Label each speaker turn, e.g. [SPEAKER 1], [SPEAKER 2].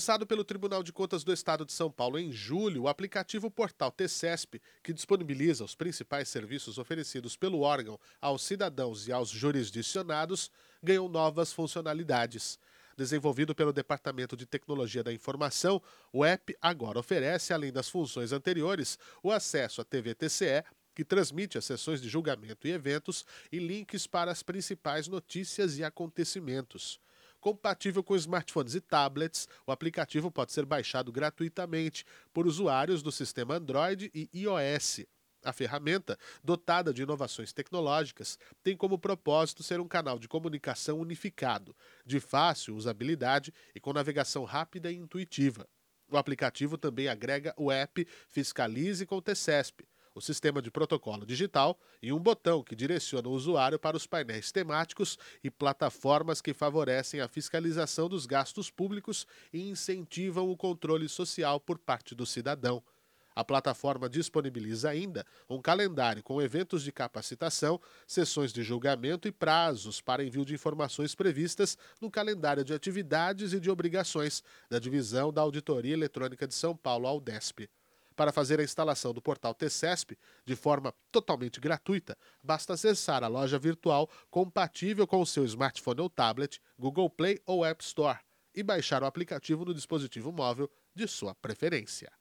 [SPEAKER 1] Lançado pelo Tribunal de Contas do Estado de São Paulo em julho, o aplicativo Portal TCESP, que disponibiliza os principais serviços oferecidos pelo órgão aos cidadãos e aos jurisdicionados, ganhou novas funcionalidades. Desenvolvido pelo Departamento de Tecnologia da Informação, o app agora oferece, além das funções anteriores, o acesso à TVTCE, que transmite as sessões de julgamento e eventos, e links para as principais notícias e acontecimentos. Compatível com smartphones e tablets, o aplicativo pode ser baixado gratuitamente por usuários do sistema Android e iOS. A ferramenta, dotada de inovações tecnológicas, tem como propósito ser um canal de comunicação unificado, de fácil usabilidade e com navegação rápida e intuitiva. O aplicativo também agrega o app Fiscalize com o TCESP, o sistema de protocolo digital e um botão que direciona o usuário para os painéis temáticos e plataformas que favorecem a fiscalização dos gastos públicos e incentivam o controle social por parte do cidadão. A plataforma disponibiliza ainda um calendário com eventos de capacitação, sessões de julgamento e prazos para envio de informações previstas no calendário de atividades e de obrigações da Divisão da Auditoria Eletrônica de São Paulo, Aldesp. Para fazer a instalação do portal TCESP de forma totalmente gratuita, basta acessar a loja virtual compatível com o seu smartphone ou tablet, Google Play ou App Store e baixar o aplicativo no dispositivo móvel de sua preferência.